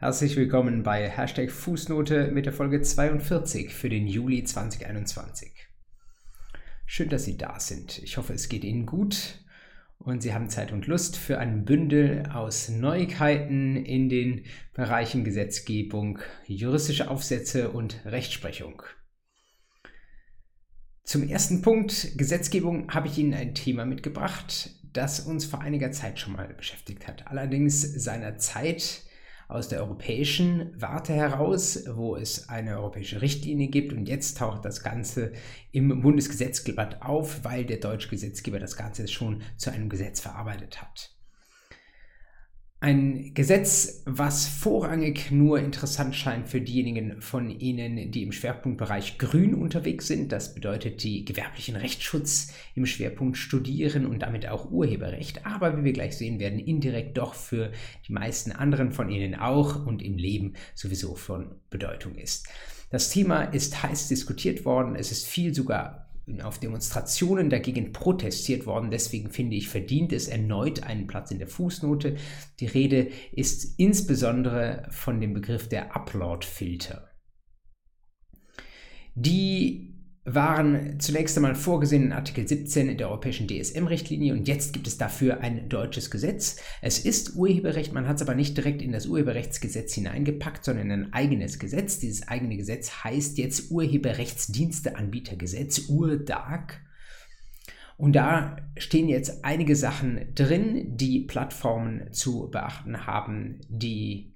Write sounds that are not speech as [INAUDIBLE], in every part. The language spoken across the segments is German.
Herzlich willkommen bei Hashtag Fußnote mit der Folge 42 für den Juli 2021. Schön, dass Sie da sind. Ich hoffe, es geht Ihnen gut und Sie haben Zeit und Lust für ein Bündel aus Neuigkeiten in den Bereichen Gesetzgebung, juristische Aufsätze und Rechtsprechung. Zum ersten Punkt Gesetzgebung habe ich Ihnen ein Thema mitgebracht, das uns vor einiger Zeit schon mal beschäftigt hat. Allerdings seiner Zeit aus der europäischen Warte heraus, wo es eine europäische Richtlinie gibt und jetzt taucht das Ganze im Bundesgesetzgeblatt auf, weil der deutsche Gesetzgeber das Ganze schon zu einem Gesetz verarbeitet hat. Ein Gesetz, was vorrangig nur interessant scheint für diejenigen von Ihnen, die im Schwerpunktbereich Grün unterwegs sind. Das bedeutet die gewerblichen Rechtsschutz im Schwerpunkt Studieren und damit auch Urheberrecht. Aber wie wir gleich sehen werden, indirekt doch für die meisten anderen von Ihnen auch und im Leben sowieso von Bedeutung ist. Das Thema ist heiß diskutiert worden. Es ist viel sogar auf Demonstrationen dagegen protestiert worden. Deswegen finde ich, verdient es erneut einen Platz in der Fußnote. Die Rede ist insbesondere von dem Begriff der Upload-Filter. Die waren zunächst einmal vorgesehen in Artikel 17 der europäischen DSM-Richtlinie und jetzt gibt es dafür ein deutsches Gesetz. Es ist Urheberrecht, man hat es aber nicht direkt in das Urheberrechtsgesetz hineingepackt, sondern in ein eigenes Gesetz. Dieses eigene Gesetz heißt jetzt Urheberrechtsdiensteanbietergesetz, URDAG. Und da stehen jetzt einige Sachen drin, die Plattformen zu beachten haben, die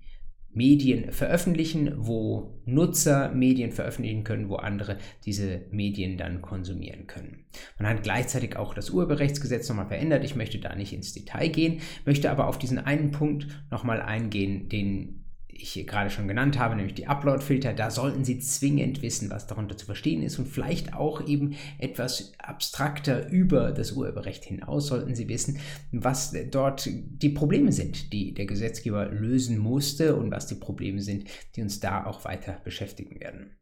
Medien veröffentlichen, wo Nutzer Medien veröffentlichen können, wo andere diese Medien dann konsumieren können. Man hat gleichzeitig auch das Urheberrechtsgesetz nochmal verändert. Ich möchte da nicht ins Detail gehen, möchte aber auf diesen einen Punkt nochmal eingehen, den ich hier gerade schon genannt habe, nämlich die Upload-Filter, da sollten Sie zwingend wissen, was darunter zu verstehen ist und vielleicht auch eben etwas abstrakter über das Urheberrecht hinaus sollten Sie wissen, was dort die Probleme sind, die der Gesetzgeber lösen musste und was die Probleme sind, die uns da auch weiter beschäftigen werden.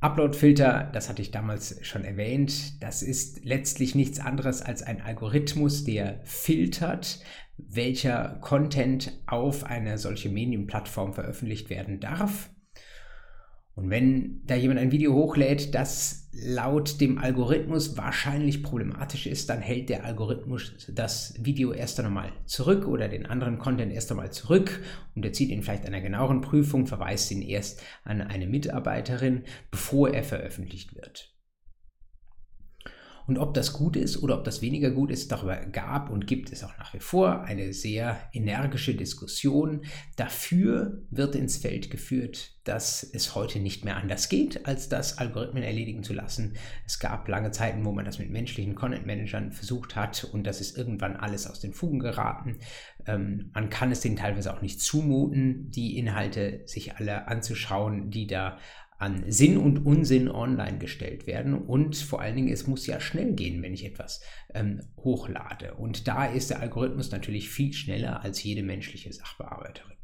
Upload-Filter, das hatte ich damals schon erwähnt, das ist letztlich nichts anderes als ein Algorithmus, der filtert, welcher Content auf eine solche Medienplattform veröffentlicht werden darf. Und wenn da jemand ein Video hochlädt, das laut dem Algorithmus wahrscheinlich problematisch ist, dann hält der Algorithmus das Video erst einmal zurück oder den anderen Content erst einmal zurück und er zieht ihn vielleicht einer genaueren Prüfung, verweist ihn erst an eine Mitarbeiterin, bevor er veröffentlicht wird. Und ob das gut ist oder ob das weniger gut ist, darüber gab und gibt es auch nach wie vor eine sehr energische Diskussion. Dafür wird ins Feld geführt, dass es heute nicht mehr anders geht, als das Algorithmen erledigen zu lassen. Es gab lange Zeiten, wo man das mit menschlichen Content-Managern versucht hat und das ist irgendwann alles aus den Fugen geraten. Ähm, man kann es denen teilweise auch nicht zumuten, die Inhalte sich alle anzuschauen, die da an Sinn und Unsinn online gestellt werden. Und vor allen Dingen, es muss ja schnell gehen, wenn ich etwas ähm, hochlade. Und da ist der Algorithmus natürlich viel schneller als jede menschliche Sachbearbeiterin.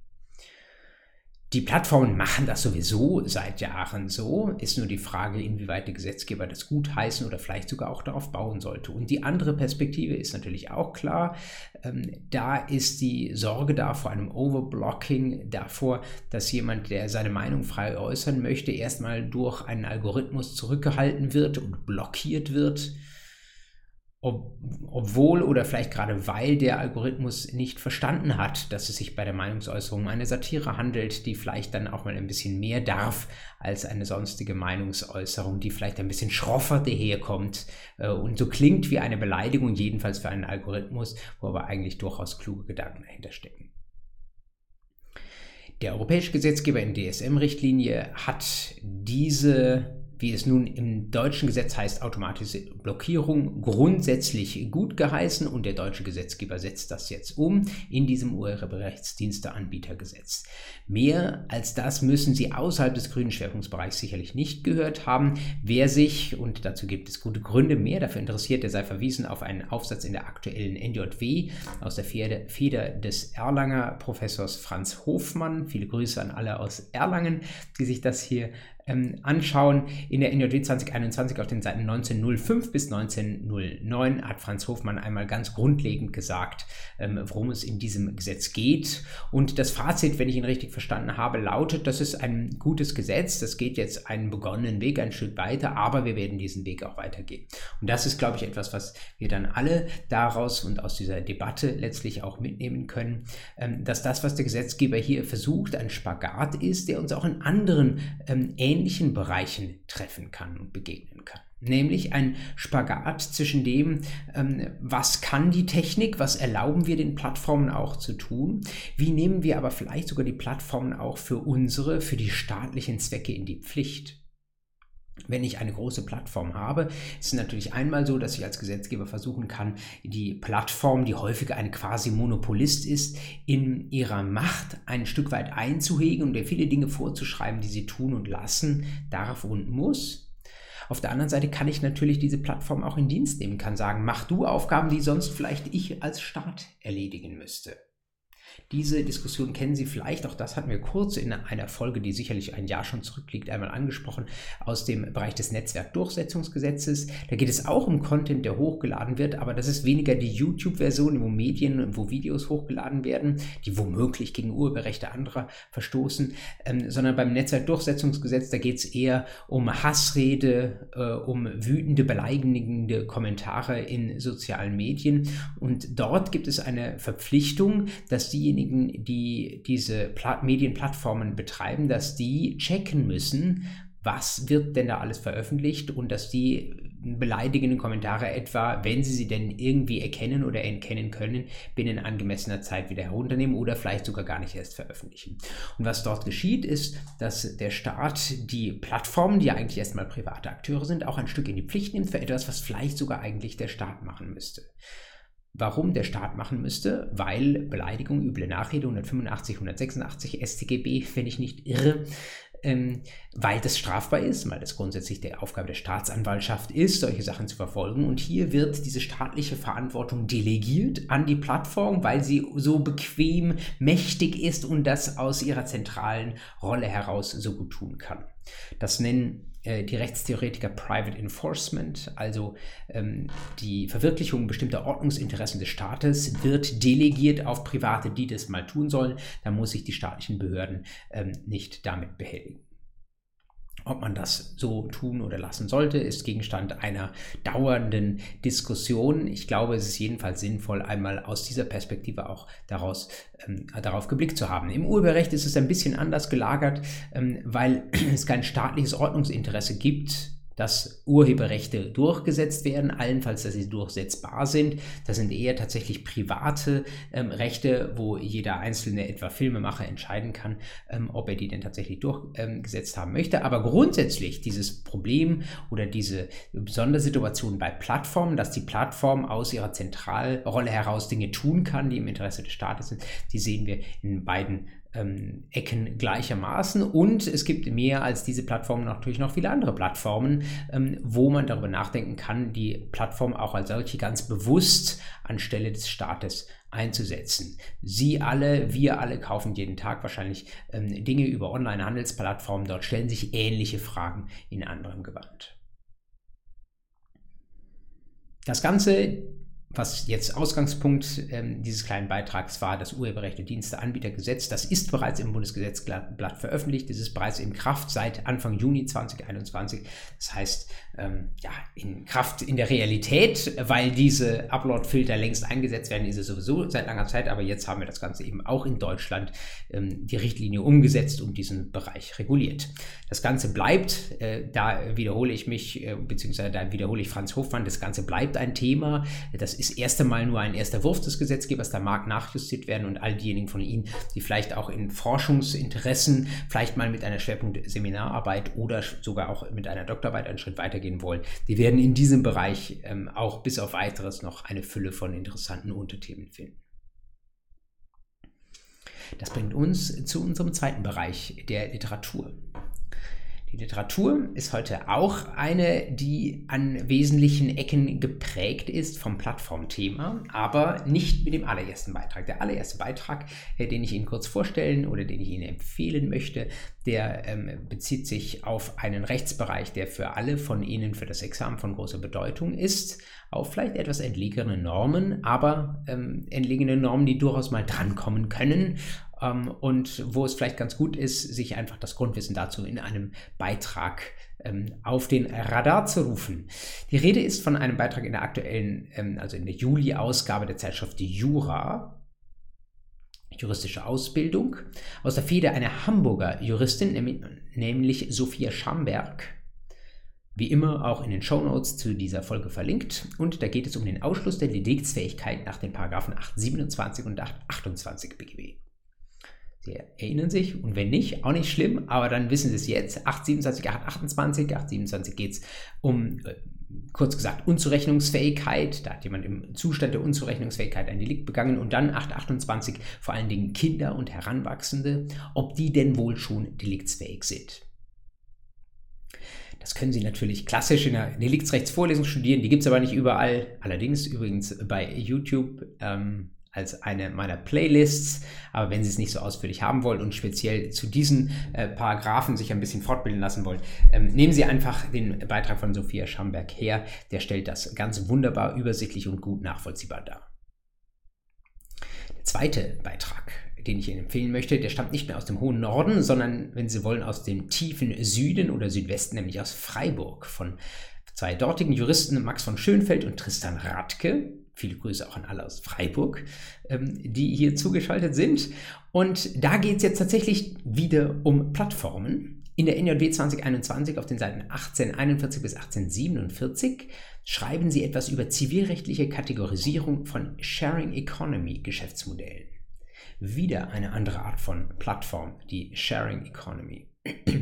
Die Plattformen machen das sowieso seit Jahren so. Ist nur die Frage, inwieweit der Gesetzgeber das gutheißen oder vielleicht sogar auch darauf bauen sollte. Und die andere Perspektive ist natürlich auch klar. Ähm, da ist die Sorge da vor einem Overblocking, davor, dass jemand, der seine Meinung frei äußern möchte, erstmal durch einen Algorithmus zurückgehalten wird und blockiert wird ob, obwohl oder vielleicht gerade weil der Algorithmus nicht verstanden hat, dass es sich bei der Meinungsäußerung um eine Satire handelt, die vielleicht dann auch mal ein bisschen mehr darf als eine sonstige Meinungsäußerung, die vielleicht ein bisschen schroffer daherkommt äh, und so klingt wie eine Beleidigung, jedenfalls für einen Algorithmus, wo aber eigentlich durchaus kluge Gedanken dahinter stecken. Der europäische Gesetzgeber in DSM-Richtlinie hat diese wie es nun im deutschen Gesetz heißt, automatische Blockierung grundsätzlich gut geheißen und der deutsche Gesetzgeber setzt das jetzt um in diesem Urheberrechtsdiensteanbietergesetz. Mehr als das müssen Sie außerhalb des grünen Schwerpunktbereichs sicherlich nicht gehört haben. Wer sich, und dazu gibt es gute Gründe, mehr dafür interessiert, der sei verwiesen auf einen Aufsatz in der aktuellen NJW aus der Feder des Erlanger Professors Franz Hofmann. Viele Grüße an alle aus Erlangen, die sich das hier ähm, anschauen. In der NJW 2021 auf den Seiten 1905 bis 1909 hat Franz Hofmann einmal ganz grundlegend gesagt, ähm, worum es in diesem Gesetz geht. Und das Fazit, wenn ich ihn richtig verstanden habe, lautet, das ist ein gutes Gesetz, das geht jetzt einen begonnenen Weg ein Stück weiter, aber wir werden diesen Weg auch weitergehen. Und das ist, glaube ich, etwas, was wir dann alle daraus und aus dieser Debatte letztlich auch mitnehmen können, ähm, dass das, was der Gesetzgeber hier versucht, ein Spagat ist, der uns auch in anderen ähm, ähnlichen Bereichen treffen kann und begegnen kann. Nämlich ein Spagat zwischen dem, ähm, was kann die Technik, was erlauben wir den Plattformen auch zu tun, wie nehmen wir aber vielleicht sogar die Plattformen auch für unsere, für die staatlichen Zwecke in die Pflicht. Wenn ich eine große Plattform habe, ist es natürlich einmal so, dass ich als Gesetzgeber versuchen kann, die Plattform, die häufig ein quasi Monopolist ist, in ihrer Macht ein Stück weit einzuhegen und ihr viele Dinge vorzuschreiben, die sie tun und lassen darf und muss. Auf der anderen Seite kann ich natürlich diese Plattform auch in Dienst nehmen, kann sagen, mach du Aufgaben, die sonst vielleicht ich als Staat erledigen müsste. Diese Diskussion kennen Sie vielleicht, auch das hatten wir kurz in einer Folge, die sicherlich ein Jahr schon zurückliegt, einmal angesprochen, aus dem Bereich des Netzwerkdurchsetzungsgesetzes. Da geht es auch um Content, der hochgeladen wird, aber das ist weniger die YouTube-Version, wo Medien, wo Videos hochgeladen werden, die womöglich gegen Urheberrechte anderer verstoßen, ähm, sondern beim Netzwerkdurchsetzungsgesetz, da geht es eher um Hassrede, äh, um wütende, beleidigende Kommentare in sozialen Medien. Und dort gibt es eine Verpflichtung, dass diejenigen, diejenigen, die diese Pla Medienplattformen betreiben, dass die checken müssen, was wird denn da alles veröffentlicht und dass die beleidigenden Kommentare etwa, wenn sie sie denn irgendwie erkennen oder erkennen können, binnen angemessener Zeit wieder herunternehmen oder vielleicht sogar gar nicht erst veröffentlichen. Und was dort geschieht, ist, dass der Staat die Plattformen, die ja eigentlich erstmal private Akteure sind, auch ein Stück in die Pflicht nimmt für etwas, was vielleicht sogar eigentlich der Staat machen müsste. Warum der Staat machen müsste? Weil Beleidigung, üble Nachrede 185, 186 StGB, wenn ich nicht irre, ähm, weil das strafbar ist, weil das grundsätzlich die Aufgabe der Staatsanwaltschaft ist, solche Sachen zu verfolgen. Und hier wird diese staatliche Verantwortung delegiert an die Plattform, weil sie so bequem, mächtig ist und das aus ihrer zentralen Rolle heraus so gut tun kann. Das nennen die Rechtstheoretiker Private Enforcement, also ähm, die Verwirklichung bestimmter Ordnungsinteressen des Staates, wird delegiert auf Private, die das mal tun sollen. Da muss sich die staatlichen Behörden ähm, nicht damit behelligen. Ob man das so tun oder lassen sollte, ist Gegenstand einer dauernden Diskussion. Ich glaube, es ist jedenfalls sinnvoll, einmal aus dieser Perspektive auch daraus, ähm, darauf geblickt zu haben. Im Urheberrecht ist es ein bisschen anders gelagert, ähm, weil [CLEARS THROAT] es kein staatliches Ordnungsinteresse gibt, dass Urheberrechte durchgesetzt werden, allenfalls, dass sie durchsetzbar sind. Das sind eher tatsächlich private ähm, Rechte, wo jeder einzelne, etwa Filmemacher, entscheiden kann, ähm, ob er die denn tatsächlich durchgesetzt haben möchte. Aber grundsätzlich dieses Problem oder diese Sondersituation bei Plattformen, dass die Plattform aus ihrer Zentralrolle heraus Dinge tun kann, die im Interesse des Staates sind, die sehen wir in beiden ähm, Ecken gleichermaßen. Und es gibt mehr als diese Plattformen natürlich noch viele andere Plattformen, ähm, wo man darüber nachdenken kann, die Plattform auch als solche ganz bewusst anstelle des Staates einzusetzen. Sie alle, wir alle kaufen jeden Tag wahrscheinlich ähm, Dinge über Online-Handelsplattformen. Dort stellen sich ähnliche Fragen in anderem Gewand. Das Ganze was jetzt Ausgangspunkt ähm, dieses kleinen Beitrags war, das Urheberrechte Diensteanbietergesetz. Das ist bereits im Bundesgesetzblatt veröffentlicht. Es ist bereits in Kraft seit Anfang Juni 2021. Das heißt, ähm, ja, in Kraft in der Realität, weil diese Upload-Filter längst eingesetzt werden, ist es sowieso seit langer Zeit. Aber jetzt haben wir das Ganze eben auch in Deutschland ähm, die Richtlinie umgesetzt und diesen Bereich reguliert. Das Ganze bleibt, äh, da wiederhole ich mich, äh, beziehungsweise da wiederhole ich Franz Hofmann, das Ganze bleibt ein Thema. Das ist erst einmal nur ein erster Wurf des Gesetzgebers, da mag nachjustiert werden und all diejenigen von Ihnen, die vielleicht auch in Forschungsinteressen, vielleicht mal mit einer Schwerpunkt-Seminararbeit oder sogar auch mit einer Doktorarbeit einen Schritt weitergehen wollen, die werden in diesem Bereich ähm, auch bis auf weiteres noch eine Fülle von interessanten Unterthemen finden. Das bringt uns zu unserem zweiten Bereich der Literatur. Die Literatur ist heute auch eine, die an wesentlichen Ecken geprägt ist vom Plattformthema, aber nicht mit dem allerersten Beitrag. Der allererste Beitrag, äh, den ich Ihnen kurz vorstellen oder den ich Ihnen empfehlen möchte, der ähm, bezieht sich auf einen Rechtsbereich, der für alle von Ihnen für das Examen von großer Bedeutung ist, auf vielleicht etwas entlegene Normen, aber ähm, entlegene Normen, die durchaus mal drankommen können ähm, und wo es vielleicht ganz gut ist, sich einfach das Grundwissen dazu in einem Beitrag ähm, auf den Radar zu rufen. Die Rede ist von einem Beitrag in der aktuellen, ähm, also in der Juli-Ausgabe der Zeitschrift Jura, juristische Ausbildung, aus der Feder einer Hamburger Juristin, nämlich Sophia Schamberg. Wie immer auch in den Shownotes zu dieser Folge verlinkt. Und da geht es um den Ausschluss der Deliktsfähigkeit nach den Paragraphen 827 und 828 BGB. Sie erinnern sich und wenn nicht, auch nicht schlimm, aber dann wissen Sie es jetzt. 827, 828, 827 geht es um, äh, kurz gesagt, Unzurechnungsfähigkeit. Da hat jemand im Zustand der Unzurechnungsfähigkeit ein Delikt begangen und dann 828 vor allen Dingen Kinder und Heranwachsende, ob die denn wohl schon deliktsfähig sind. Das können Sie natürlich klassisch in der Deliktsrechtsvorlesung studieren, die gibt es aber nicht überall. Allerdings übrigens bei YouTube ähm, als eine meiner Playlists. Aber wenn Sie es nicht so ausführlich haben wollen und speziell zu diesen äh, Paragraphen sich ein bisschen fortbilden lassen wollen, ähm, nehmen Sie einfach den Beitrag von Sophia Schamberg her. Der stellt das ganz wunderbar, übersichtlich und gut nachvollziehbar dar. Der zweite Beitrag, den ich Ihnen empfehlen möchte, der stammt nicht mehr aus dem hohen Norden, sondern, wenn Sie wollen, aus dem tiefen Süden oder Südwesten, nämlich aus Freiburg von zwei dortigen Juristen, Max von Schönfeld und Tristan Radke. Viele Grüße auch an alle aus Freiburg, ähm, die hier zugeschaltet sind. Und da geht es jetzt tatsächlich wieder um Plattformen. In der NJW 2021 auf den Seiten 1841 bis 1847 schreiben sie etwas über zivilrechtliche Kategorisierung von Sharing Economy Geschäftsmodellen. Wieder eine andere Art von Plattform, die Sharing Economy.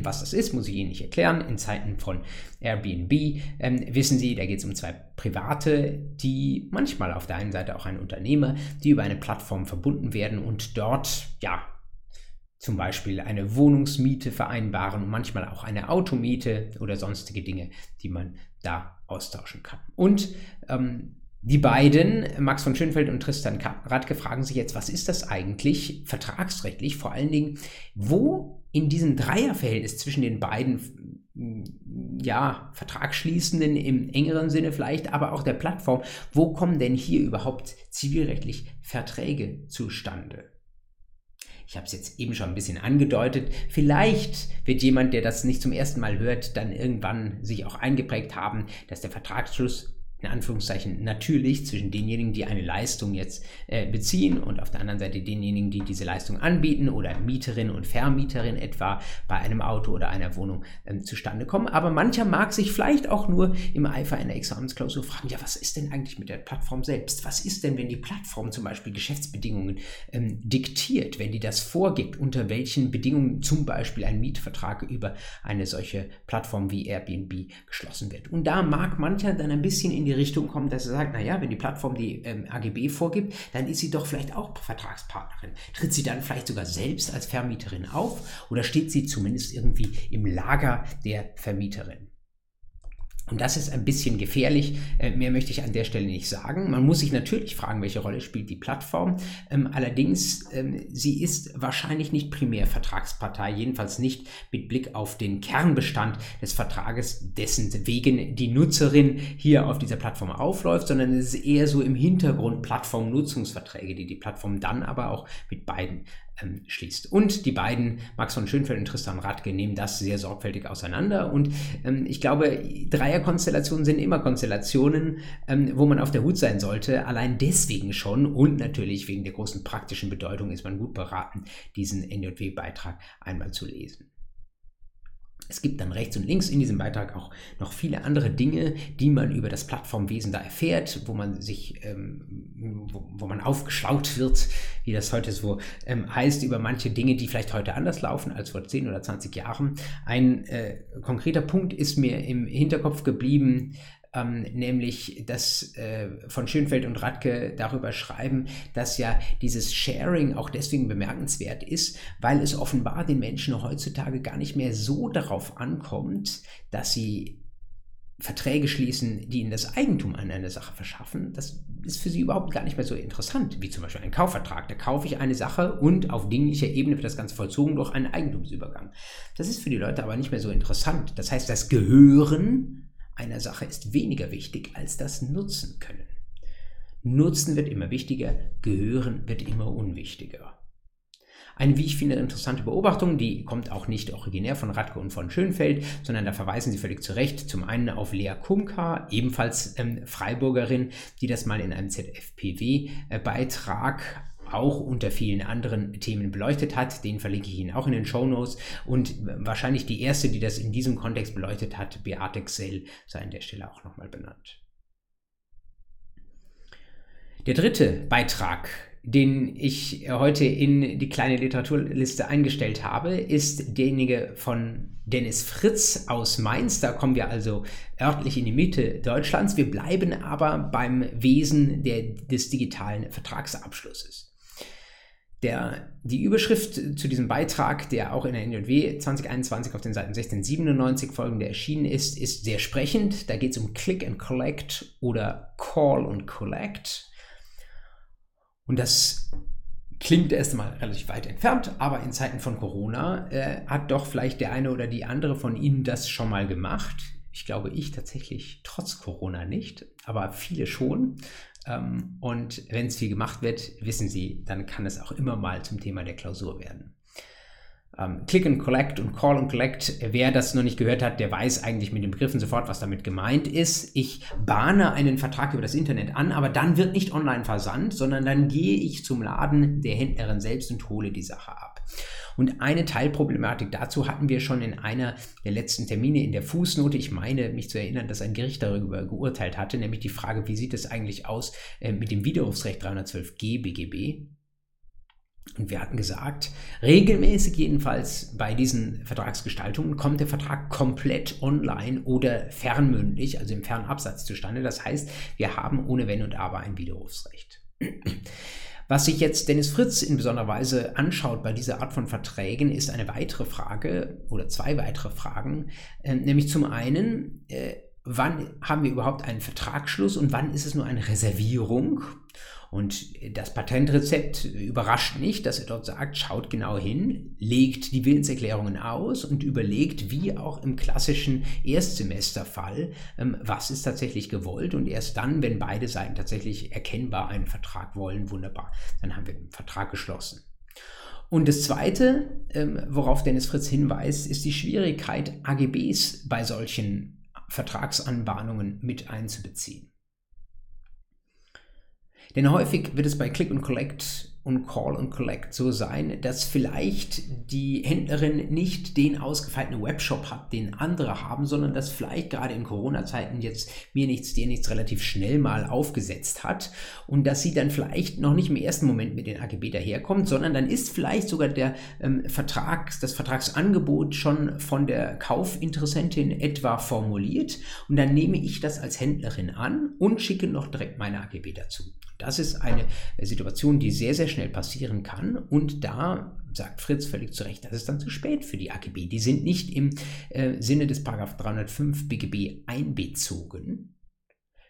Was das ist, muss ich Ihnen nicht erklären. In Zeiten von Airbnb ähm, wissen Sie, da geht es um zwei Private, die manchmal auf der einen Seite auch ein Unternehmer, die über eine Plattform verbunden werden und dort, ja, zum Beispiel eine Wohnungsmiete vereinbaren und manchmal auch eine Automiete oder sonstige Dinge, die man da austauschen kann. Und ähm, die beiden, Max von Schönfeld und Tristan Radke, fragen sich jetzt, was ist das eigentlich vertragsrechtlich? Vor allen Dingen, wo in diesem Dreierverhältnis zwischen den beiden ja, Vertragsschließenden im engeren Sinne vielleicht, aber auch der Plattform, wo kommen denn hier überhaupt zivilrechtlich Verträge zustande? Ich habe es jetzt eben schon ein bisschen angedeutet. Vielleicht wird jemand, der das nicht zum ersten Mal hört, dann irgendwann sich auch eingeprägt haben, dass der Vertragsschluss in Anführungszeichen natürlich zwischen denjenigen, die eine Leistung jetzt äh, beziehen und auf der anderen Seite denjenigen, die diese Leistung anbieten oder Mieterin und Vermieterin etwa bei einem Auto oder einer Wohnung ähm, zustande kommen. Aber mancher mag sich vielleicht auch nur im Eifer einer Examensklausur fragen, ja, was ist denn eigentlich mit der Plattform selbst? Was ist denn, wenn die Plattform zum Beispiel Geschäftsbedingungen ähm, diktiert, wenn die das vorgibt, unter welchen Bedingungen zum Beispiel ein Mietvertrag über eine solche Plattform wie Airbnb geschlossen wird? Und da mag mancher dann ein bisschen in die die Richtung kommt, dass er sagt, naja, wenn die Plattform die ähm, AGB vorgibt, dann ist sie doch vielleicht auch Vertragspartnerin. Tritt sie dann vielleicht sogar selbst als Vermieterin auf oder steht sie zumindest irgendwie im Lager der Vermieterin? Und das ist ein bisschen gefährlich. Äh, mehr möchte ich an der Stelle nicht sagen. Man muss sich natürlich fragen, welche Rolle spielt die Plattform. Ähm, allerdings, ähm, sie ist wahrscheinlich nicht primär Vertragspartei, jedenfalls nicht mit Blick auf den Kernbestand des Vertrages, dessen wegen die Nutzerin hier auf dieser Plattform aufläuft, sondern es ist eher so im Hintergrund Plattformnutzungsverträge, die die Plattform dann aber auch mit beiden ähm, schließt. Und die beiden, Max von Schönfeld und Tristan Radke, nehmen das sehr sorgfältig auseinander. Und ähm, ich glaube, Dreierkonstellationen sind immer Konstellationen, ähm, wo man auf der Hut sein sollte. Allein deswegen schon und natürlich wegen der großen praktischen Bedeutung ist man gut beraten, diesen NJW-Beitrag einmal zu lesen. Es gibt dann rechts und links in diesem Beitrag auch noch viele andere Dinge, die man über das Plattformwesen da erfährt, wo man sich, ähm, wo, wo, man aufgeschlaut wird, wie das heute so ähm, heißt, über manche Dinge, die vielleicht heute anders laufen als vor 10 oder 20 Jahren. Ein äh, konkreter Punkt ist mir im Hinterkopf geblieben, ähm, nämlich dass äh, von Schönfeld und Radke darüber schreiben, dass ja dieses Sharing auch deswegen bemerkenswert ist, weil es offenbar den Menschen heutzutage gar nicht mehr so darauf ankommt, dass sie Verträge schließen, die ihnen das Eigentum an einer Sache verschaffen, das ist für sie überhaupt gar nicht mehr so interessant, wie zum Beispiel ein Kaufvertrag. Da kaufe ich eine Sache und auf dinglicher Ebene wird das Ganze vollzogen durch einen Eigentumsübergang. Das ist für die Leute aber nicht mehr so interessant. Das heißt, das Gehören einer Sache ist weniger wichtig als das Nutzen können. Nutzen wird immer wichtiger, Gehören wird immer unwichtiger. Eine, wie ich finde, interessante Beobachtung, die kommt auch nicht originär von Radke und von Schönfeld, sondern da verweisen sie völlig zu Recht zum einen auf Lea Kumka, ebenfalls ähm, Freiburgerin, die das mal in einem ZFPW-Beitrag äh, auch unter vielen anderen Themen beleuchtet hat. Den verlinke ich Ihnen auch in den Show Notes. Und wahrscheinlich die erste, die das in diesem Kontext beleuchtet hat, Beate Xell, sei an der Stelle auch nochmal benannt. Der dritte Beitrag den ich heute in die kleine Literaturliste eingestellt habe, ist derjenige von Dennis Fritz aus Mainz. Da kommen wir also örtlich in die Mitte Deutschlands. Wir bleiben aber beim Wesen der, des digitalen Vertragsabschlusses. Der, die Überschrift zu diesem Beitrag, der auch in der NJW 2021 auf den Seiten 1697 folgende erschienen ist, ist sehr sprechend. Da geht es um Click and Collect oder Call and Collect. Und das klingt erstmal relativ weit entfernt, aber in Zeiten von Corona äh, hat doch vielleicht der eine oder die andere von Ihnen das schon mal gemacht. Ich glaube, ich tatsächlich trotz Corona nicht, aber viele schon. Ähm, und wenn es viel gemacht wird, wissen Sie, dann kann es auch immer mal zum Thema der Klausur werden ähm, Click and Collect und Call and Collect. Wer das noch nicht gehört hat, der weiß eigentlich mit den Begriffen sofort, was damit gemeint ist. Ich bahne einen Vertrag über das Internet an, aber dann wird nicht online versandt, sondern dann gehe ich zum Laden der Händlerin selbst und hole die Sache ab. Und eine Teilproblematik dazu hatten wir schon in einer der letzten Termine in der Fußnote. Ich meine, mich zu erinnern, dass ein Gericht darüber geurteilt hatte, nämlich die Frage, wie sieht es eigentlich aus äh, mit dem Widerrufsrecht 312g BGB? Und wir hatten gesagt, regelmäßig jedenfalls bei diesen Vertragsgestaltungen kommt der Vertrag komplett online oder fernmündlich, also im Fernabsatz zustande. Das heißt, wir haben ohne Wenn und Aber ein Widerrufsrecht. Was sich jetzt Dennis Fritz in besonderer Weise anschaut bei dieser Art von Verträgen, ist eine weitere Frage oder zwei weitere Fragen, äh, nämlich zum einen, äh, wann haben wir überhaupt einen Vertragsschluss und wann ist es nur eine Reservierung? Und das Patentrezept überrascht nicht, dass er dort sagt, schaut genau hin, legt die Willenserklärungen aus und überlegt, wie auch im klassischen Erstsemesterfall, ähm, was ist tatsächlich gewollt. Und erst dann, wenn beide Seiten tatsächlich erkennbar einen Vertrag wollen, wunderbar, dann haben wir den Vertrag geschlossen. Und das Zweite, ähm, worauf Dennis Fritz hinweist, ist die Schwierigkeit, AGBs bei solchen Vertragsanbahnungen mit einzubeziehen. Denn häufig wird es bei Click und Collect und Call und Collect so sein, dass vielleicht die Händlerin nicht den ausgefeilten Webshop hat, den andere haben, sondern dass vielleicht gerade in Corona-Zeiten jetzt mir nichts, dir nichts relativ schnell mal aufgesetzt hat und dass sie dann vielleicht noch nicht im ersten Moment mit den AGB daherkommt, sondern dann ist vielleicht sogar der ähm, Vertrag, das Vertragsangebot schon von der Kaufinteressentin etwa formuliert und dann nehme ich das als Händlerin an und schicke noch direkt meine AGB dazu. Das ist eine Situation, die sehr, sehr schnell passieren kann. Und da sagt Fritz völlig zu Recht, das ist dann zu spät für die AGB. Die sind nicht im äh, Sinne des 305 BGB einbezogen,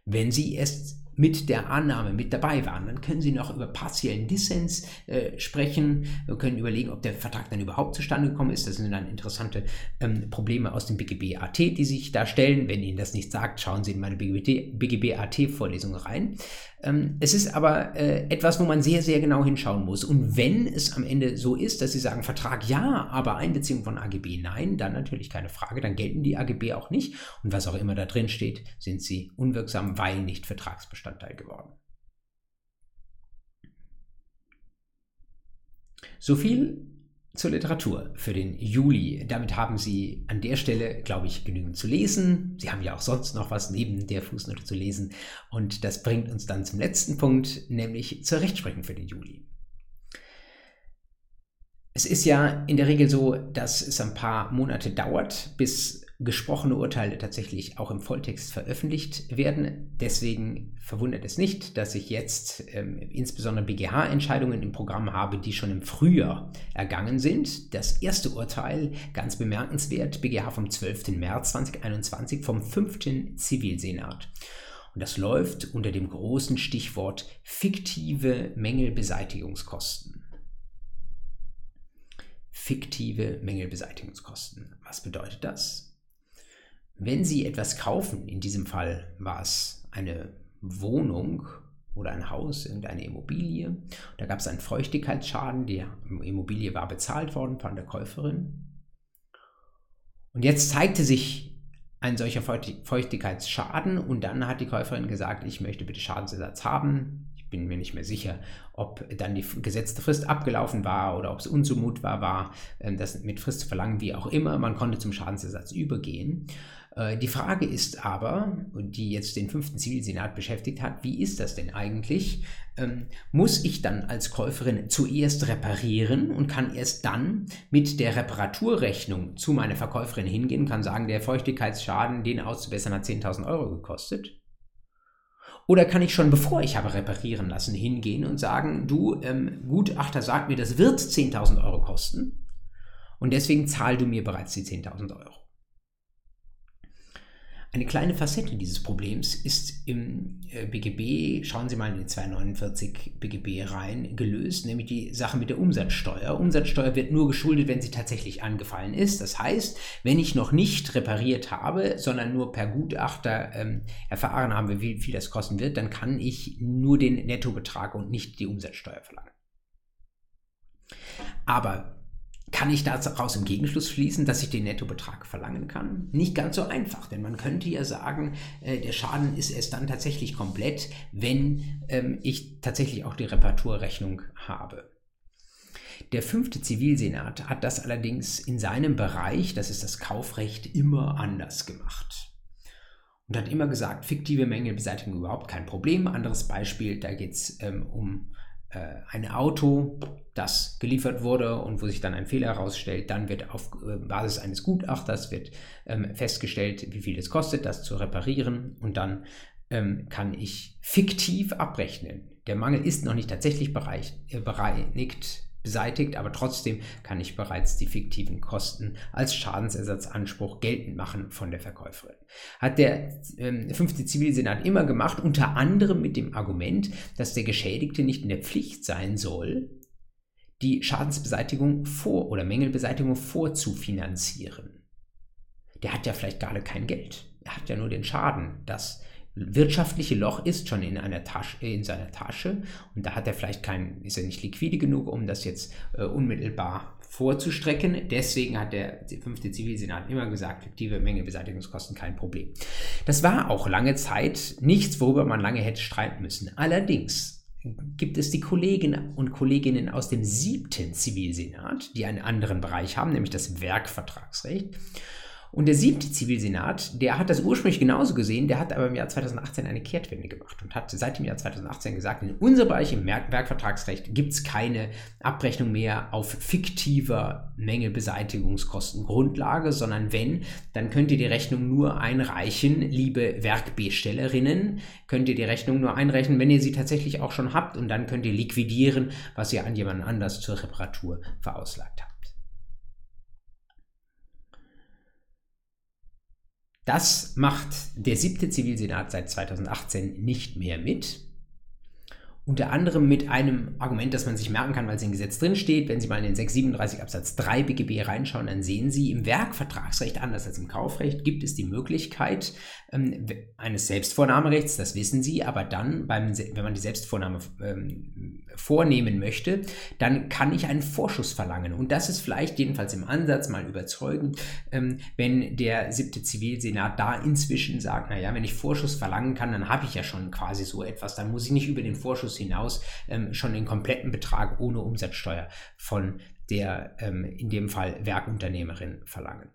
wenn sie erst mit der Annahme mit dabei waren. Dann können Sie noch über partiellen Dissens äh, sprechen. Wir können überlegen, ob der Vertrag dann überhaupt zustande gekommen ist. Das sind dann interessante ähm, Probleme aus dem BGB AT, die sich da stellen. Wenn Ihnen das nicht sagt, schauen Sie in meine BGB AT-Vorlesung rein. Ähm, es ist aber äh, etwas, wo man sehr, sehr genau hinschauen muss. Und wenn es am Ende so ist, dass Sie sagen, Vertrag ja, aber Einbeziehung von AGB nein, dann natürlich keine Frage, dann gelten die AGB auch nicht. Und was auch immer da drin steht, sind sie unwirksam, weil nicht Vertragsbestandteil geworden. So viel zur Literatur für den Juli. Damit haben Sie an der Stelle, glaube ich, genügend zu lesen. Sie haben ja auch sonst noch was neben der Fußnote zu lesen. Und das bringt uns dann zum letzten Punkt, nämlich zur Rechtsprechung für den Juli. Es ist ja in der Regel so, dass es ein paar Monate dauert, bis gesprochene Urteile tatsächlich auch im Volltext veröffentlicht werden. Deswegen verwundert es nicht, dass ich jetzt ähm, insbesondere BGH-Entscheidungen im Programm habe, die schon im Frühjahr ergangen sind. Das erste Urteil, ganz bemerkenswert, BGH vom 12. März 2021 vom 5. Zivilsenat. Und das läuft unter dem großen Stichwort fiktive Mängelbeseitigungskosten. Fiktive Mängelbeseitigungskosten. Was bedeutet das? Wenn Sie etwas kaufen, in diesem Fall war es eine Wohnung oder ein Haus, irgendeine Immobilie, da gab es einen Feuchtigkeitsschaden, die Immobilie war bezahlt worden von der Käuferin. Und jetzt zeigte sich ein solcher Feuchtigkeitsschaden und dann hat die Käuferin gesagt, ich möchte bitte Schadensersatz haben. Ich bin mir nicht mehr sicher, ob dann die gesetzte Frist abgelaufen war oder ob es unzumutbar war, ähm, das mit Frist zu verlangen, wie auch immer. Man konnte zum Schadensersatz übergehen. Äh, die Frage ist aber, die jetzt den fünften Zivilsenat beschäftigt hat, wie ist das denn eigentlich? Ähm, muss ich dann als Käuferin zuerst reparieren und kann erst dann mit der Reparaturrechnung zu meiner Verkäuferin hingehen, kann sagen, der Feuchtigkeitsschaden, den auszubessern, hat 10.000 Euro gekostet? Oder kann ich schon, bevor ich habe reparieren lassen, hingehen und sagen, du, ähm, Gutachter sagt mir, das wird 10.000 Euro kosten und deswegen zahl du mir bereits die 10.000 Euro. Eine kleine Facette dieses Problems ist im BGB, äh, schauen Sie mal in die 249 BGB rein, gelöst, nämlich die Sache mit der Umsatzsteuer. Umsatzsteuer wird nur geschuldet, wenn sie tatsächlich angefallen ist. Das heißt, wenn ich noch nicht repariert habe, sondern nur per Gutachter ähm, erfahren habe, wie viel das kosten wird, dann kann ich nur den Nettobetrag und nicht die Umsatzsteuer verlangen. Aber kann ich daraus im Gegenschluss fließen, dass ich den Nettobetrag verlangen kann? Nicht ganz so einfach, denn man könnte ja sagen, äh, der Schaden ist erst dann tatsächlich komplett, wenn ähm, ich tatsächlich auch die Reparaturrechnung habe. Der fünfte Zivilsenat hat das allerdings in seinem Bereich, das ist das Kaufrecht, immer anders gemacht. Und hat immer gesagt, fiktive Mängelbeseitigung überhaupt kein Problem. Anderes Beispiel, da geht es ähm, um ein Auto, das geliefert wurde und wo sich dann ein Fehler herausstellt, dann wird auf äh, Basis eines Gutachters wird ähm, festgestellt, wie viel es kostet, das zu reparieren und dann ähm, kann ich fiktiv abrechnen. Der Mangel ist noch nicht tatsächlich äh, bereinigt beseitigt, aber trotzdem kann ich bereits die fiktiven Kosten als Schadensersatzanspruch geltend machen von der Verkäuferin. Hat der ähm, fünfte Zivilsenat immer gemacht, unter anderem mit dem Argument, dass der Geschädigte nicht in der Pflicht sein soll, die Schadensbeseitigung vor oder Mängelbeseitigung vorzufinanzieren. Der hat ja vielleicht gerade kein Geld. Er hat ja nur den Schaden. Das wirtschaftliche Loch ist schon in, einer Tasche, in seiner Tasche und da hat er vielleicht kein, ist er nicht liquide genug, um das jetzt äh, unmittelbar vorzustrecken. Deswegen hat der fünfte Zivilsenat immer gesagt, fiktive Mengebeseitigungskosten kein Problem. Das war auch lange Zeit nichts, worüber man lange hätte streiten müssen. Allerdings gibt es die Kolleginnen und Kolleginnen aus dem siebten Zivilsenat, die einen anderen Bereich haben, nämlich das Werkvertragsrecht. Und der siebte Zivilsenat, der hat das ursprünglich genauso gesehen, der hat aber im Jahr 2018 eine Kehrtwende gemacht und hat seit dem Jahr 2018 gesagt, in unserem Bereich im Werkvertragsrecht gibt es keine Abrechnung mehr auf fiktiver Mängelbeseitigungskostengrundlage, sondern wenn, dann könnt ihr die Rechnung nur einreichen, liebe Werkbestellerinnen, könnt ihr die Rechnung nur einreichen, wenn ihr sie tatsächlich auch schon habt und dann könnt ihr liquidieren, was ihr an jemanden anders zur Reparatur verauslagt habt. Das macht der siebte Zivilsenat seit 2018 nicht mehr mit. Unter anderem mit einem Argument, das man sich merken kann, weil es im Gesetz drin steht. Wenn Sie mal in den 637 Absatz 3 BGB reinschauen, dann sehen Sie, im Werkvertragsrecht, anders als im Kaufrecht, gibt es die Möglichkeit ähm, eines Selbstvornahmerechts, das wissen Sie, aber dann, beim, wenn man die Selbstvornahme ähm, vornehmen möchte, dann kann ich einen Vorschuss verlangen. Und das ist vielleicht jedenfalls im Ansatz mal überzeugend, ähm, wenn der siebte Zivilsenat da inzwischen sagt, naja, wenn ich Vorschuss verlangen kann, dann habe ich ja schon quasi so etwas, dann muss ich nicht über den Vorschuss hinaus ähm, schon den kompletten Betrag ohne Umsatzsteuer von der ähm, in dem Fall Werkunternehmerin verlangen.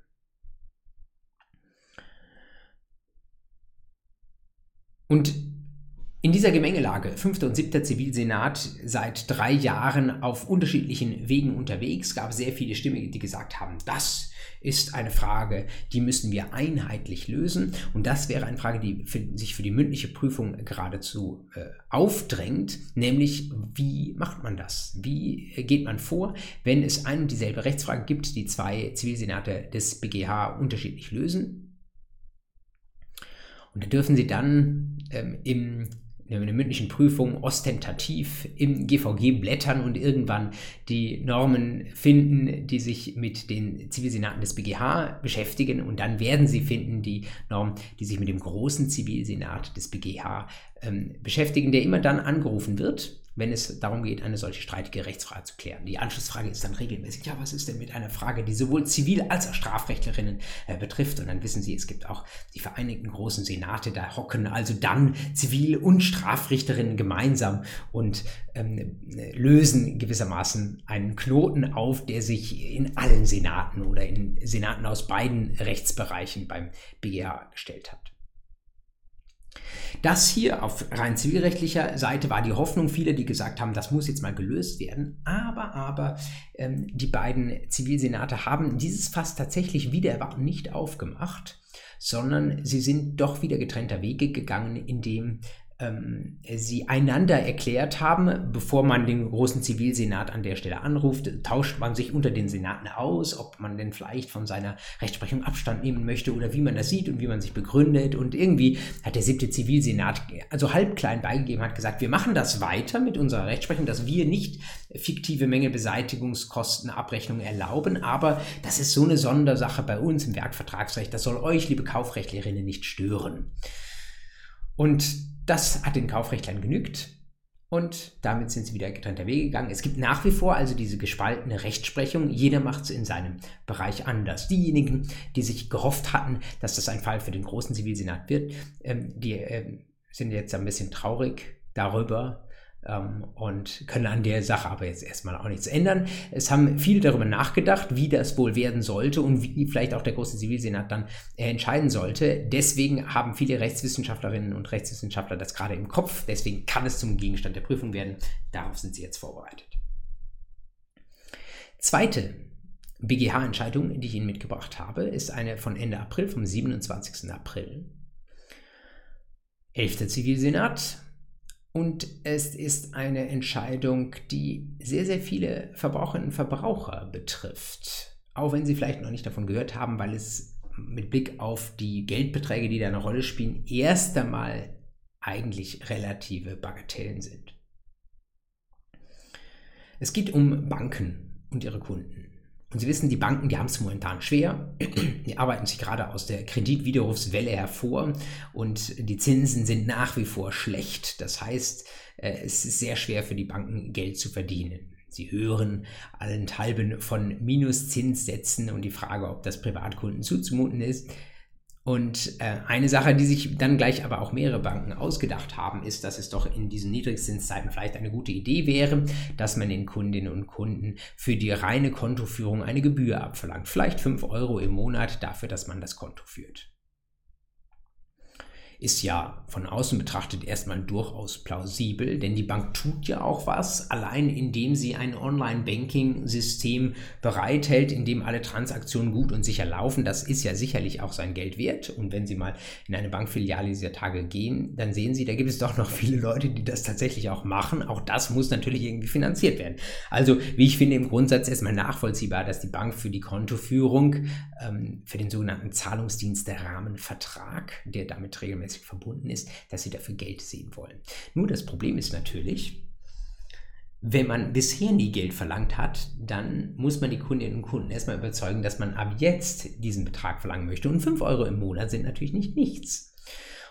Und In dieser Gemengelage, 5. und 7. Zivilsenat, seit drei Jahren auf unterschiedlichen Wegen unterwegs, gab es sehr viele Stimmen, die gesagt haben, das ist eine Frage, die müssen wir einheitlich lösen. Und das wäre eine Frage, die für, sich für die mündliche Prüfung geradezu äh, aufdrängt, nämlich wie macht man das? Wie geht man vor, wenn es eine und dieselbe Rechtsfrage gibt, die zwei Zivilsenate des BGH unterschiedlich lösen? Und da dürfen Sie dann ähm, im in der mündlichen Prüfung ostentativ im GVG blättern und irgendwann die Normen finden, die sich mit den Zivilsenaten des BGH beschäftigen. Und dann werden sie finden die Normen, die sich mit dem großen Zivilsenat des BGH ähm, beschäftigen, der immer dann angerufen wird wenn es darum geht, eine solche streitige Rechtsfrage zu klären. Die Anschlussfrage ist dann regelmäßig, ja, was ist denn mit einer Frage, die sowohl Zivil- als auch Strafrechtlerinnen äh, betrifft? Und dann wissen Sie, es gibt auch die Vereinigten Großen Senate, da hocken also dann Zivil- und Strafrichterinnen gemeinsam und ähm, lösen gewissermaßen einen Knoten auf, der sich in allen Senaten oder in Senaten aus beiden Rechtsbereichen beim BGH gestellt hat. Das hier auf rein zivilrechtlicher Seite war die Hoffnung vieler, die gesagt haben, das muss jetzt mal gelöst werden. Aber, aber ähm, die beiden Zivilsenate haben dieses Fass tatsächlich wieder erwarten nicht aufgemacht, sondern sie sind doch wieder getrennter Wege gegangen, indem ähm, sie einander erklärt haben, bevor man den großen Zivilsenat an der Stelle anruft, tauscht man sich unter den Senaten aus, ob man denn vielleicht von seiner Rechtsprechung Abstand nehmen möchte oder wie man das sieht und wie man sich begründet. Und irgendwie hat der siebte Zivilsenat also halb klein beigegeben, hat gesagt, wir machen das weiter mit unserer Rechtsprechung, dass wir nicht fiktive Mängelbeseitigungskostenabrechnung erlauben, aber das ist so eine Sondersache bei uns im Werkvertragsrecht, das soll euch, liebe Kaufrechtlerinnen, nicht stören. Und das hat den Kaufrechtlern genügt und damit sind sie wieder getrennter Wege gegangen. Es gibt nach wie vor also diese gespaltene Rechtsprechung. Jeder macht es in seinem Bereich anders. Diejenigen, die sich gehofft hatten, dass das ein Fall für den großen Zivilsenat wird, ähm, die ähm, sind jetzt ein bisschen traurig darüber, und können an der Sache aber jetzt erstmal auch nichts ändern. Es haben viele darüber nachgedacht, wie das wohl werden sollte und wie vielleicht auch der große Zivilsenat dann äh, entscheiden sollte. Deswegen haben viele Rechtswissenschaftlerinnen und Rechtswissenschaftler das gerade im Kopf. Deswegen kann es zum Gegenstand der Prüfung werden. Darauf sind sie jetzt vorbereitet. Zweite BGH-Entscheidung, die ich Ihnen mitgebracht habe, ist eine von Ende April, vom 27. April. 11. Zivilsenat und es ist eine Entscheidung, die sehr, sehr viele Verbraucherinnen und Verbraucher betrifft. Auch wenn Sie vielleicht noch nicht davon gehört haben, weil es mit Blick auf die Geldbeträge, die da eine Rolle spielen, erst einmal eigentlich relative Bagatellen sind. Es geht um Banken und ihre Kunden. Und Sie wissen, die Banken, die haben es momentan schwer. Die arbeiten sich gerade aus der Kreditwiderrufswelle hervor und die Zinsen sind nach wie vor schlecht. Das heißt, äh, es ist sehr schwer für die Banken Geld zu verdienen. Sie hören allenthalben von Minuszinssätzen und die Frage, ob das Privatkunden zuzumuten ist. Und äh, eine Sache, die sich dann gleich aber auch mehrere Banken ausgedacht haben, ist, dass es doch in diesen Niedrigzinszeiten vielleicht eine gute Idee wäre, dass man den Kundinnen und Kunden für die reine Kontoführung eine Gebühr abverlangt. Vielleicht 5 Euro im Monat dafür, dass man das Konto führt ist ja von außen betrachtet erstmal durchaus plausibel, denn die Bank tut ja auch was, allein indem sie ein Online-Banking-System bereithält, in dem alle Transaktionen gut und sicher laufen. Das ist ja sicherlich auch sein Geld wert. Und wenn Sie mal in eine Bankfiliale dieser Tage gehen, dann sehen Sie, da gibt es doch noch viele Leute, die das tatsächlich auch machen. Auch das muss natürlich irgendwie finanziert werden. Also, wie ich finde, im Grundsatz erstmal nachvollziehbar, dass die Bank für die Kontoführung, ähm, für den sogenannten Zahlungsdienste-Rahmenvertrag, der damit regelmäßig regelmäßig verbunden ist, dass sie dafür Geld sehen wollen. Nur das Problem ist natürlich, wenn man bisher nie Geld verlangt hat, dann muss man die Kundinnen und Kunden erstmal überzeugen, dass man ab jetzt diesen Betrag verlangen möchte. Und 5 Euro im Monat sind natürlich nicht nichts.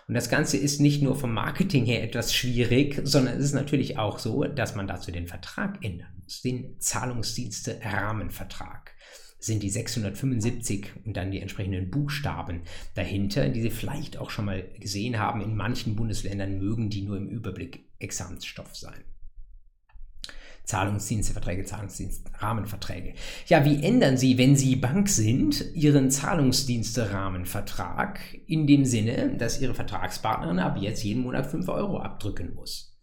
Und das Ganze ist nicht nur vom Marketing her etwas schwierig, sondern es ist natürlich auch so, dass man dazu den Vertrag ändern muss, den Zahlungsdienste-Rahmenvertrag sind die 675 und dann die entsprechenden Buchstaben dahinter, die Sie vielleicht auch schon mal gesehen haben. In manchen Bundesländern mögen die nur im Überblick Examensstoff sein. Zahlungsdiensteverträge, Zahlungsdienstrahmenverträge. Ja, wie ändern Sie, wenn Sie Bank sind, Ihren Zahlungsdiensterahmenvertrag in dem Sinne, dass Ihre Vertragspartnerin ab jetzt jeden Monat 5 Euro abdrücken muss?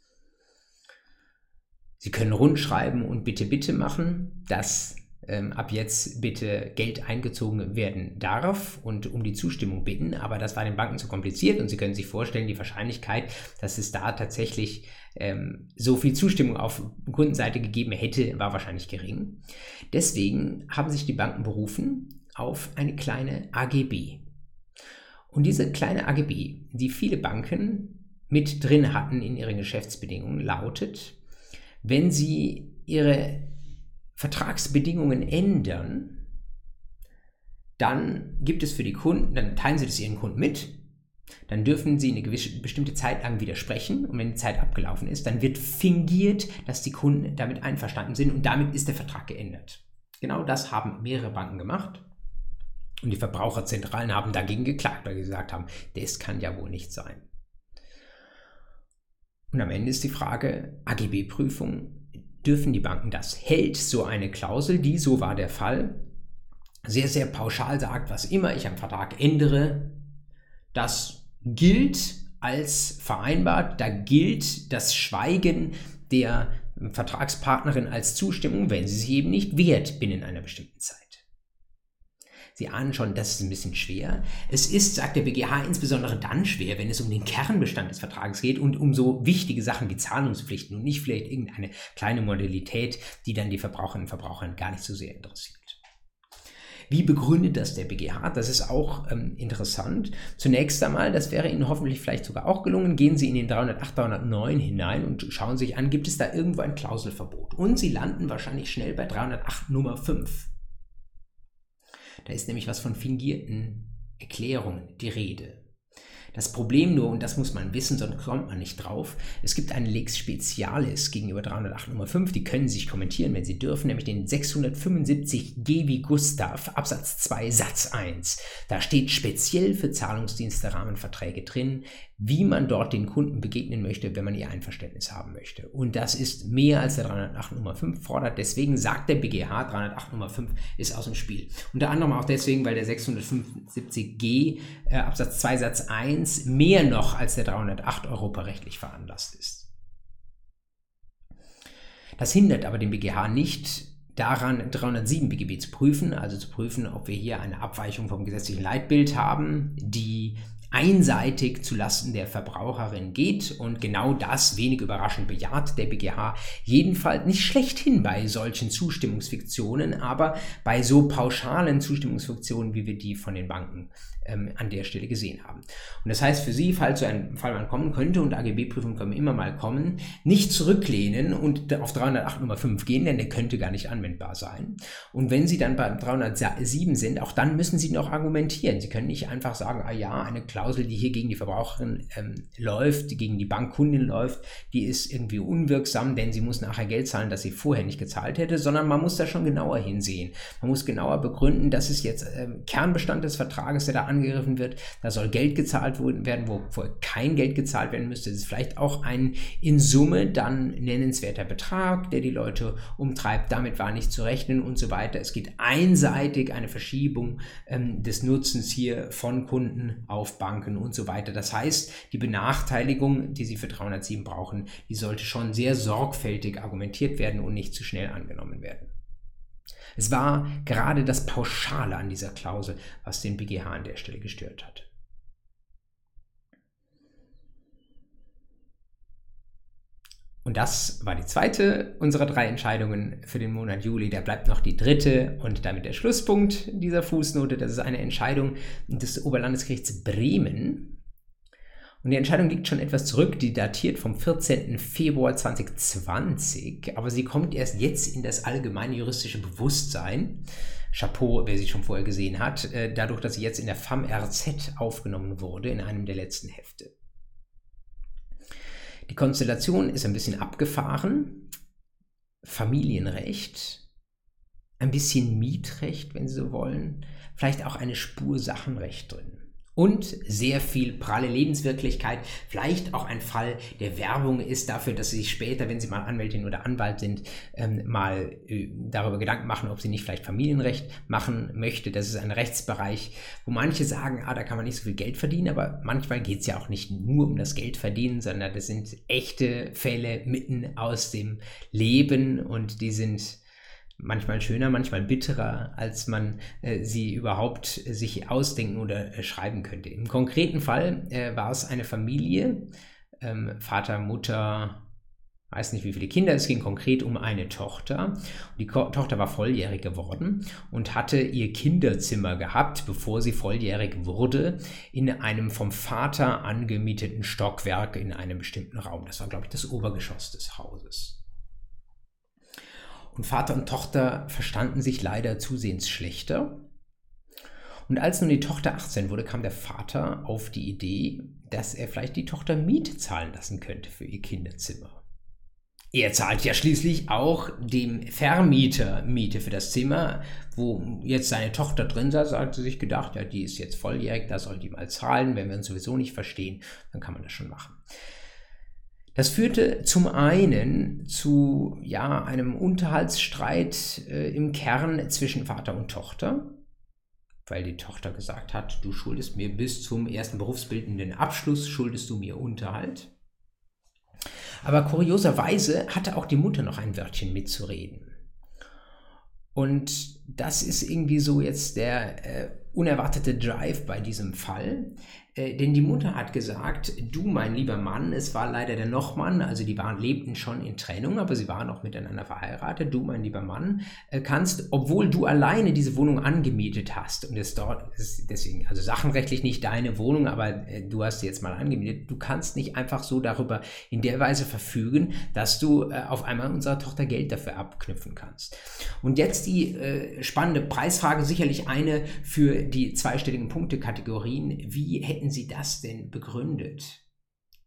Sie können rundschreiben und bitte, bitte machen, dass ähm, ab jetzt bitte Geld eingezogen werden darf und um die Zustimmung bitten. Aber das war den Banken zu kompliziert und Sie können sich vorstellen, die Wahrscheinlichkeit, dass es da tatsächlich ähm, so viel Zustimmung auf Kundenseite gegeben hätte, war wahrscheinlich gering. Deswegen haben sich die Banken berufen auf eine kleine AGB. Und diese kleine AGB, die viele Banken mit drin hatten in ihren Geschäftsbedingungen, lautet, wenn sie ihre Vertragsbedingungen ändern, dann gibt es für die Kunden, dann teilen sie das ihren Kunden mit, dann dürfen sie eine gewisse, bestimmte Zeit lang widersprechen und wenn die Zeit abgelaufen ist, dann wird fingiert, dass die Kunden damit einverstanden sind und damit ist der Vertrag geändert. Genau das haben mehrere Banken gemacht und die Verbraucherzentralen haben dagegen geklagt, weil sie gesagt haben, das kann ja wohl nicht sein. Und am Ende ist die Frage, AGB-Prüfung dürfen die Banken das? Hält so eine Klausel, die, so war der Fall, sehr, sehr pauschal sagt, was immer ich am Vertrag ändere, das gilt als vereinbart, da gilt das Schweigen der Vertragspartnerin als Zustimmung, wenn sie sich eben nicht wehrt binnen einer bestimmten Zeit. Sie ahnen schon, das ist ein bisschen schwer. Es ist, sagt der BGH, insbesondere dann schwer, wenn es um den Kernbestand des Vertrages geht und um so wichtige Sachen wie Zahlungspflichten und nicht vielleicht irgendeine kleine Modalität, die dann die Verbraucherinnen und Verbraucher gar nicht so sehr interessiert. Wie begründet das der BGH? Das ist auch ähm, interessant. Zunächst einmal, das wäre Ihnen hoffentlich vielleicht sogar auch gelungen, gehen Sie in den 308, 309 hinein und schauen sich an, gibt es da irgendwo ein Klauselverbot? Und Sie landen wahrscheinlich schnell bei 308 Nummer 5. Da ist nämlich was von fingierten Erklärungen die Rede. Das Problem nur, und das muss man wissen, sonst kommt man nicht drauf, es gibt eine Lex Specialis gegenüber 308 Nummer 5, die können sich kommentieren, wenn Sie dürfen, nämlich den 675G wie Gustav, Absatz 2, Satz 1. Da steht speziell für Zahlungsdienste Rahmenverträge drin, wie man dort den Kunden begegnen möchte, wenn man ihr Einverständnis haben möchte. Und das ist mehr als der 308 Nummer 5 fordert. Deswegen sagt der BGH, 308 Nummer 5 ist aus dem Spiel. Unter anderem auch deswegen, weil der 675G äh, Absatz 2 Satz 1 mehr noch als der 308 europarechtlich veranlasst ist. Das hindert aber den BGH nicht, daran 307 BGB zu prüfen, also zu prüfen, ob wir hier eine Abweichung vom gesetzlichen Leitbild haben, die einseitig zu Lasten der Verbraucherin geht und genau das wenig überraschend bejaht der BGH jedenfalls nicht schlechthin bei solchen Zustimmungsfiktionen, aber bei so pauschalen Zustimmungsfiktionen, wie wir die von den Banken ähm, an der Stelle gesehen haben. Und das heißt für Sie, falls so ein Fall mal kommen könnte und AGB-Prüfungen können immer mal kommen, nicht zurücklehnen und auf 308 Nummer 5 gehen, denn der könnte gar nicht anwendbar sein. Und wenn Sie dann beim 307 sind, auch dann müssen Sie noch argumentieren. Sie können nicht einfach sagen, ah ja, eine Klausel, die hier gegen die Verbraucherin ähm, läuft, die gegen die Bankkundin läuft, die ist irgendwie unwirksam, denn sie muss nachher Geld zahlen, das sie vorher nicht gezahlt hätte, sondern man muss da schon genauer hinsehen. Man muss genauer begründen, dass es jetzt ähm, Kernbestand des Vertrages, der da angegriffen wird. Da soll Geld gezahlt werden, wo vorher kein Geld gezahlt werden müsste. Das ist vielleicht auch ein in Summe dann nennenswerter Betrag, der die Leute umtreibt. Damit war nicht zu rechnen und so weiter. Es geht einseitig eine Verschiebung ähm, des Nutzens hier von Kunden auf Banken und so weiter. Das heißt, die Benachteiligung, die Sie für 307 brauchen, die sollte schon sehr sorgfältig argumentiert werden und nicht zu schnell angenommen werden. Es war gerade das Pauschale an dieser Klausel, was den BGH an der Stelle gestört hat. Und das war die zweite unserer drei Entscheidungen für den Monat Juli. Da bleibt noch die dritte und damit der Schlusspunkt dieser Fußnote. Das ist eine Entscheidung des Oberlandesgerichts Bremen und die Entscheidung liegt schon etwas zurück, die datiert vom 14. Februar 2020, aber sie kommt erst jetzt in das allgemeine juristische Bewusstsein. Chapeau, wer sie schon vorher gesehen hat, äh, dadurch, dass sie jetzt in der FAM-RZ aufgenommen wurde, in einem der letzten Hefte. Die Konstellation ist ein bisschen abgefahren. Familienrecht, ein bisschen Mietrecht, wenn Sie so wollen, vielleicht auch eine Spur Sachenrecht drin. Und sehr viel pralle Lebenswirklichkeit. Vielleicht auch ein Fall der Werbung ist dafür, dass Sie sich später, wenn Sie mal Anwältin oder Anwalt sind, ähm, mal äh, darüber Gedanken machen, ob Sie nicht vielleicht Familienrecht machen möchte. Das ist ein Rechtsbereich, wo manche sagen, ah, da kann man nicht so viel Geld verdienen, aber manchmal geht es ja auch nicht nur um das Geld verdienen, sondern das sind echte Fälle mitten aus dem Leben und die sind manchmal schöner, manchmal bitterer, als man äh, sie überhaupt äh, sich ausdenken oder äh, schreiben könnte. Im konkreten Fall äh, war es eine Familie, ähm, Vater, Mutter, weiß nicht wie viele Kinder, es ging konkret um eine Tochter. Die Ko Tochter war volljährig geworden und hatte ihr Kinderzimmer gehabt, bevor sie volljährig wurde, in einem vom Vater angemieteten Stockwerk in einem bestimmten Raum. Das war, glaube ich, das Obergeschoss des Hauses. Und Vater und Tochter verstanden sich leider zusehends schlechter. Und als nun die Tochter 18 wurde, kam der Vater auf die Idee, dass er vielleicht die Tochter Miete zahlen lassen könnte für ihr Kinderzimmer. Er zahlt ja schließlich auch dem Vermieter Miete für das Zimmer, wo jetzt seine Tochter drin saß, hat sie sich gedacht, ja, die ist jetzt volljährig, da soll die mal zahlen, wenn wir uns sowieso nicht verstehen, dann kann man das schon machen. Das führte zum einen zu ja, einem Unterhaltsstreit äh, im Kern zwischen Vater und Tochter, weil die Tochter gesagt hat, du schuldest mir bis zum ersten berufsbildenden Abschluss, schuldest du mir Unterhalt. Aber kurioserweise hatte auch die Mutter noch ein Wörtchen mitzureden. Und das ist irgendwie so jetzt der äh, unerwartete Drive bei diesem Fall. Äh, denn die Mutter hat gesagt, du mein lieber Mann, es war leider der Nochmann, also die waren, lebten schon in Trennung, aber sie waren auch miteinander verheiratet, du mein lieber Mann, äh, kannst, obwohl du alleine diese Wohnung angemietet hast, und es dort ist deswegen, also sachenrechtlich nicht deine Wohnung, aber äh, du hast sie jetzt mal angemietet, du kannst nicht einfach so darüber in der Weise verfügen, dass du äh, auf einmal unserer Tochter Geld dafür abknüpfen kannst. Und jetzt die spannende Preisfrage, sicherlich eine für die zweistelligen Punktekategorien, wie hätten hätten Sie das denn begründet?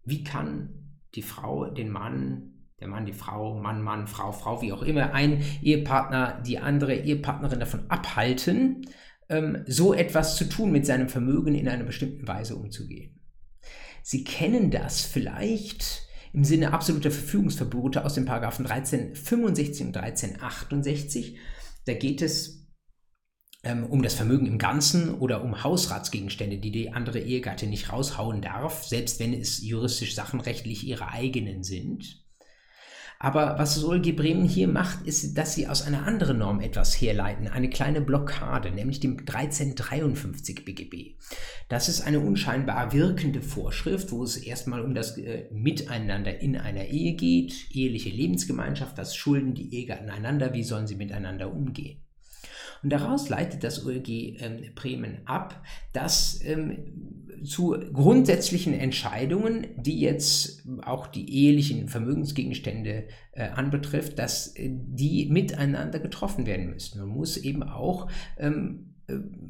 Wie kann die Frau den Mann, der Mann die Frau, Mann, Mann, Frau, Frau, wie auch immer, ein Ehepartner die andere Ehepartnerin davon abhalten, ähm, so etwas zu tun, mit seinem Vermögen in einer bestimmten Weise umzugehen? Sie kennen das vielleicht im Sinne absoluter Verfügungsverbote aus den Paragraphen 1365 und 1368. Da geht es um das Vermögen im Ganzen oder um Hausratsgegenstände, die die andere Ehegatte nicht raushauen darf, selbst wenn es juristisch sachenrechtlich ihre eigenen sind. Aber was Solge Bremen hier macht, ist, dass sie aus einer anderen Norm etwas herleiten, eine kleine Blockade, nämlich dem 1353 BGB. Das ist eine unscheinbar wirkende Vorschrift, wo es erstmal um das äh, Miteinander in einer Ehe geht, eheliche Lebensgemeinschaft, was schulden die Ehegatten einander, wie sollen sie miteinander umgehen. Und daraus leitet das OLG ähm, Bremen ab, dass ähm, zu grundsätzlichen Entscheidungen, die jetzt auch die ehelichen Vermögensgegenstände äh, anbetrifft, dass äh, die miteinander getroffen werden müssen. Man muss eben auch ähm, äh,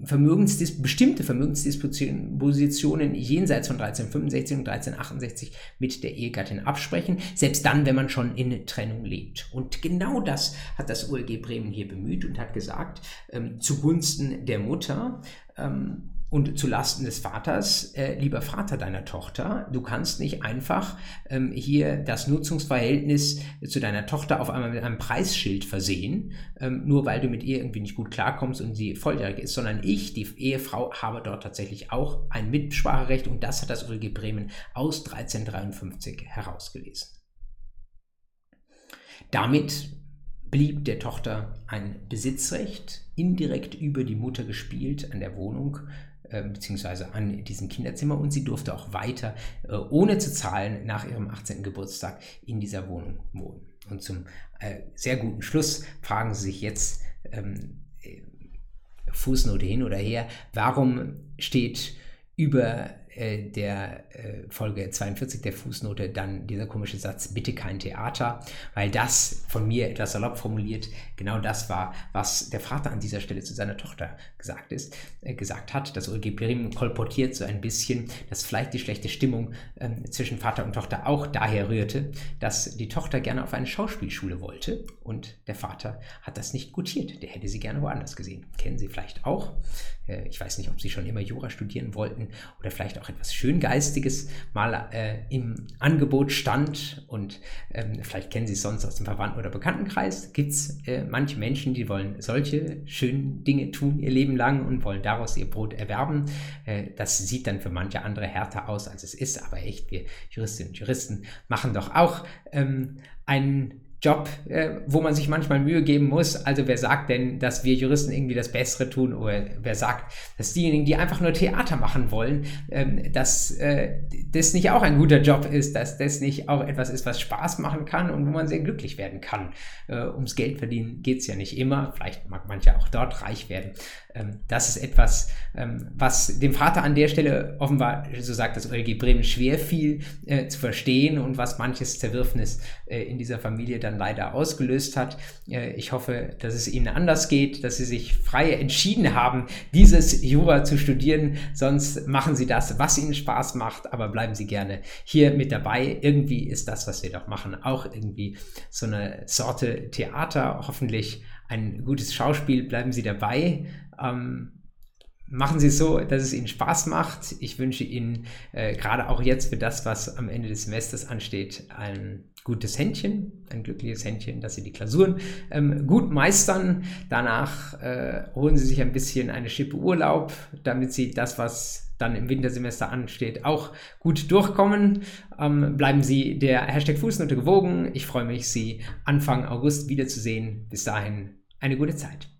Vermögensdis bestimmte Vermögensdispositionen jenseits von 1365 und 1368 mit der Ehegattin absprechen, selbst dann, wenn man schon in Trennung lebt. Und genau das hat das OLG Bremen hier bemüht und hat gesagt, ähm, zugunsten der Mutter, ähm, und zu Lasten des Vaters, äh, lieber Vater deiner Tochter, du kannst nicht einfach ähm, hier das Nutzungsverhältnis zu deiner Tochter auf einmal mit einem Preisschild versehen, ähm, nur weil du mit ihr irgendwie nicht gut klarkommst und sie volljährig ist, sondern ich, die Ehefrau, habe dort tatsächlich auch ein Mitspracherecht und das hat das OLG Bremen aus 1353 herausgelesen. Damit blieb der Tochter ein Besitzrecht indirekt über die Mutter gespielt an der Wohnung beziehungsweise an diesem Kinderzimmer und sie durfte auch weiter, äh, ohne zu zahlen, nach ihrem 18. Geburtstag in dieser Wohnung wohnen. Und zum äh, sehr guten Schluss fragen Sie sich jetzt, ähm, Fußnote hin oder her, warum steht über äh, der äh, Folge 42 der Fußnote dann dieser komische Satz, bitte kein Theater, weil das von mir etwas salopp formuliert, genau das war, was der Vater an dieser Stelle zu seiner Tochter gesagt ist, äh, gesagt hat. Das Ulgi Bremen kolportiert so ein bisschen, dass vielleicht die schlechte Stimmung ähm, zwischen Vater und Tochter auch daher rührte, dass die Tochter gerne auf eine Schauspielschule wollte und der Vater hat das nicht gutiert. Der hätte sie gerne woanders gesehen. Kennen Sie vielleicht auch. Äh, ich weiß nicht, ob Sie schon immer Jura studieren wollten oder vielleicht auch etwas Schöngeistiges mal äh, im Angebot stand und ähm, vielleicht kennen Sie es sonst aus dem Verwandten- oder Bekanntenkreis. Gibt es äh, manche Menschen, die wollen solche schönen Dinge tun ihr Leben lang und wollen daraus ihr Brot erwerben. Äh, das sieht dann für manche andere härter aus, als es ist, aber echt, wir Juristinnen und Juristen machen doch auch ähm, einen Job, äh, wo man sich manchmal Mühe geben muss. Also wer sagt denn, dass wir Juristen irgendwie das Bessere tun oder wer sagt, dass diejenigen, die einfach nur Theater machen wollen, ähm, dass äh, das nicht auch ein guter Job ist, dass das nicht auch etwas ist, was Spaß machen kann und wo man sehr glücklich werden kann. Äh, ums Geld verdienen geht es ja nicht immer. Vielleicht mag mancher auch dort reich werden. Ähm, das ist etwas, ähm, was dem Vater an der Stelle offenbar, so sagt das OLG Bremen, schwer fiel äh, zu verstehen und was manches Zerwürfnis äh, in dieser Familie dann leider ausgelöst hat. Äh, ich hoffe, dass es Ihnen anders geht, dass Sie sich frei entschieden haben, dieses Jura zu studieren. Sonst machen Sie das, was Ihnen Spaß macht, aber bleiben Sie gerne hier mit dabei. Irgendwie ist das, was wir doch machen, auch irgendwie so eine Sorte Theater. Hoffentlich ein gutes Schauspiel. Bleiben Sie dabei. Ähm, machen Sie es so, dass es Ihnen Spaß macht. Ich wünsche Ihnen äh, gerade auch jetzt für das, was am Ende des Semesters ansteht, ein gutes Händchen, ein glückliches Händchen, dass Sie die Klausuren ähm, gut meistern. Danach äh, holen Sie sich ein bisschen eine Schippe Urlaub, damit Sie das, was dann im Wintersemester ansteht, auch gut durchkommen. Ähm, bleiben Sie der Hashtag Fußnote gewogen. Ich freue mich, Sie Anfang August wiederzusehen. Bis dahin eine gute Zeit.